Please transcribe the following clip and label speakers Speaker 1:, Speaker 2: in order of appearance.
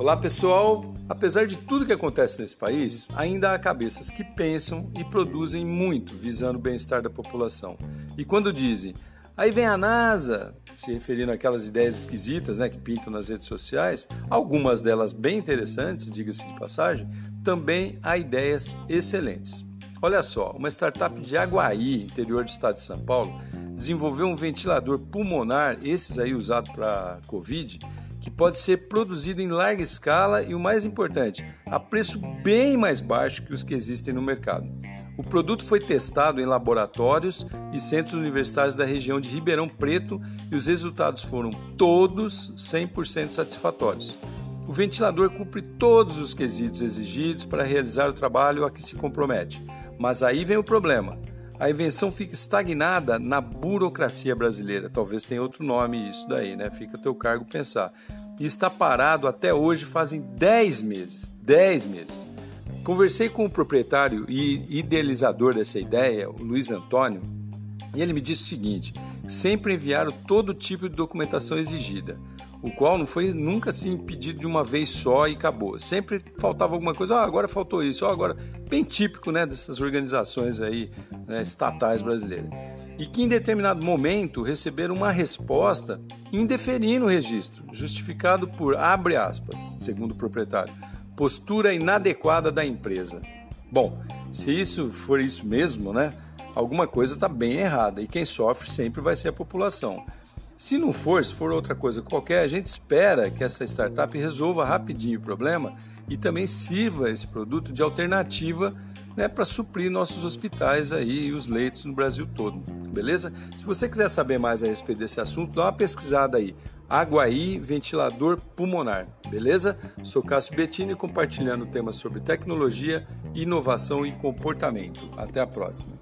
Speaker 1: Olá pessoal! Apesar de tudo que acontece nesse país, ainda há cabeças que pensam e produzem muito visando o bem-estar da população. E quando dizem, aí vem a NASA, se referindo àquelas ideias esquisitas né, que pintam nas redes sociais, algumas delas bem interessantes, diga-se de passagem, também há ideias excelentes. Olha só, uma startup de Aguaí, interior do estado de São Paulo, desenvolveu um ventilador pulmonar, esses aí usados para Covid, que pode ser produzido em larga escala e o mais importante, a preço bem mais baixo que os que existem no mercado. O produto foi testado em laboratórios e centros universitários da região de Ribeirão Preto e os resultados foram todos 100% satisfatórios. O ventilador cumpre todos os quesitos exigidos para realizar o trabalho a que se compromete. Mas aí vem o problema. A invenção fica estagnada na burocracia brasileira. Talvez tenha outro nome isso daí, né? Fica a teu cargo pensar. E está parado até hoje fazem 10 meses. 10 meses. Conversei com o proprietário e idealizador dessa ideia, o Luiz Antônio, e ele me disse o seguinte: sempre enviaram todo tipo de documentação exigida o qual não foi nunca assim pedido de uma vez só e acabou. Sempre faltava alguma coisa, ah, agora faltou isso, ah, agora bem típico, né, dessas organizações aí né, estatais brasileiras. E que em determinado momento receberam uma resposta indeferindo o registro, justificado por abre aspas, segundo o proprietário, postura inadequada da empresa. Bom, se isso for isso mesmo, né, alguma coisa está bem errada e quem sofre sempre vai ser a população. Se não for, se for outra coisa qualquer, a gente espera que essa startup resolva rapidinho o problema e também sirva esse produto de alternativa né, para suprir nossos hospitais aí e os leitos no Brasil todo, beleza? Se você quiser saber mais a respeito desse assunto, dá uma pesquisada aí. Aguaí Ventilador Pulmonar, beleza? Sou Cássio Bettini compartilhando temas sobre tecnologia, inovação e comportamento. Até a próxima.